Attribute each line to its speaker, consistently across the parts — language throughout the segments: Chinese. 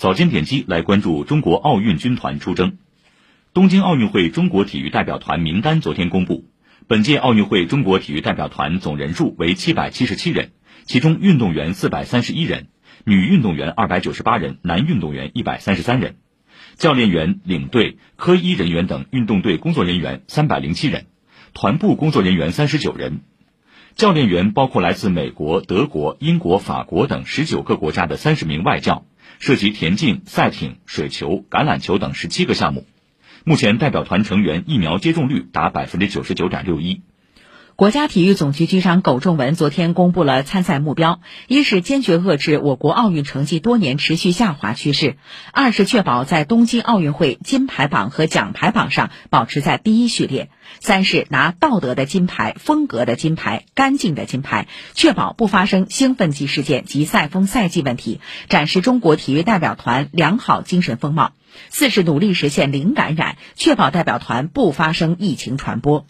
Speaker 1: 早间点击来关注中国奥运军团出征。东京奥运会中国体育代表团名单昨天公布，本届奥运会中国体育代表团总人数为七百七十七人，其中运动员四百三十一人，女运动员二百九十八人，男运动员一百三十三人，教练员、领队、科医人员等运动队工作人员三百零七人，团部工作人员三十九人。教练员包括来自美国、德国、英国、法国等十九个国家的三十名外教，涉及田径、赛艇、水球、橄榄球等十七个项目。目前代表团成员疫苗接种率达百分之九十九点六一。
Speaker 2: 国家体育总局局长苟仲文昨天公布了参赛目标：一是坚决遏制我国奥运成绩多年持续下滑趋势；二是确保在东京奥运会金牌榜和奖牌榜上保持在第一序列；三是拿道德的金牌、风格的金牌、干净的金牌，确保不发生兴奋剂事件及赛风赛季问题，展示中国体育代表团良好精神风貌；四是努力实现零感染，确保代表团不发生疫情传播。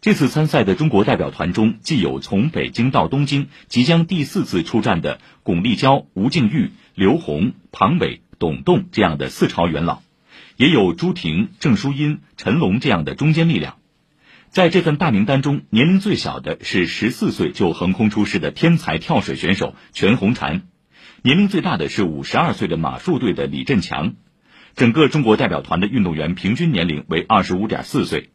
Speaker 1: 这次参赛的中国代表团中，既有从北京到东京即将第四次出战的巩立姣、吴静钰、刘虹、庞伟、董栋这样的四朝元老，也有朱婷、郑淑英、陈龙这样的中坚力量。在这份大名单中，年龄最小的是十四岁就横空出世的天才跳水选手全红婵，年龄最大的是五十二岁的马术队的李振强。整个中国代表团的运动员平均年龄为二十五点四岁。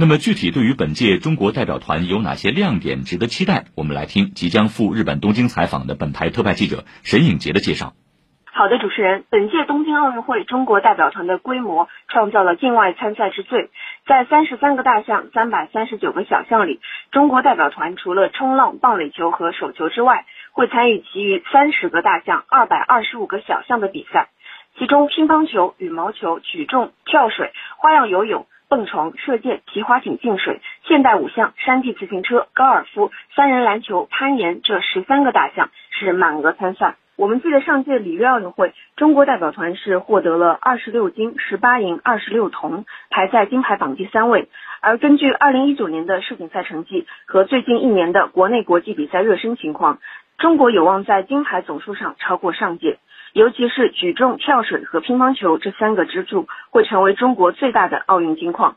Speaker 1: 那么，具体对于本届中国代表团有哪些亮点值得期待？我们来听即将赴日本东京采访的本台特派记者沈颖杰的介绍。
Speaker 3: 好的，主持人，本届东京奥运会中国代表团的规模创造了境外参赛之最，在三十三个大项、三百三十九个小项里，中国代表团除了冲浪、棒垒球和手球之外，会参与其余三十个大项、二百二十五个小项的比赛，其中乒乓球、羽毛球、举重、跳水、花样游泳。蹦床、射箭、皮划艇进水、现代五项、山地自行车、高尔夫、三人篮球、攀岩这十三个大项是满额参赛。我们记得上届里约奥运会，中国代表团是获得了二十六金、十八银、二十六铜，排在金牌榜第三位。而根据二零一九年的世锦赛成绩和最近一年的国内国际比赛热身情况，中国有望在金牌总数上超过上届。尤其是举重、跳水和乒乓球这三个支柱会成为中国最大的奥运金矿。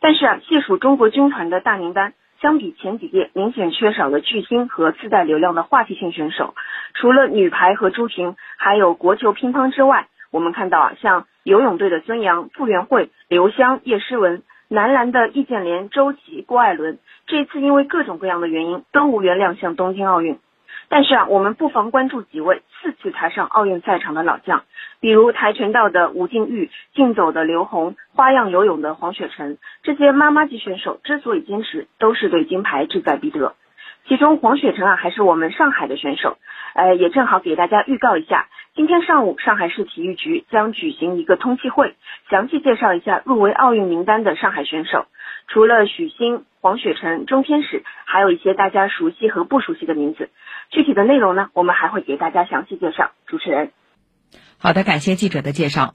Speaker 3: 但是啊，细数中国军团的大名单，相比前几届，明显缺少了巨星和自带流量的话题性选手。除了女排和朱婷，还有国球、乒乓之外，我们看到啊，像游泳队的孙杨、傅园慧、刘湘、叶诗文，男篮的易建联、周琦、郭艾伦，这次因为各种各样的原因，都无缘亮相东京奥运。但是啊，我们不妨关注几位四次踏上奥运赛场的老将，比如跆拳道的吴静钰、竞走的刘虹、花样游泳的黄雪辰，这些妈妈级选手之所以坚持，都是对金牌志在必得。其中黄雪辰啊，还是我们上海的选手，呃，也正好给大家预告一下，今天上午上海市体育局将举行一个通气会，详细介绍一下入围奥运名单的上海选手。除了许昕、黄雪辰、钟天使，还有一些大家熟悉和不熟悉的名字。具体的内容呢，我们还会给大家详细介绍。主持人，
Speaker 2: 好的，感谢记者的介绍。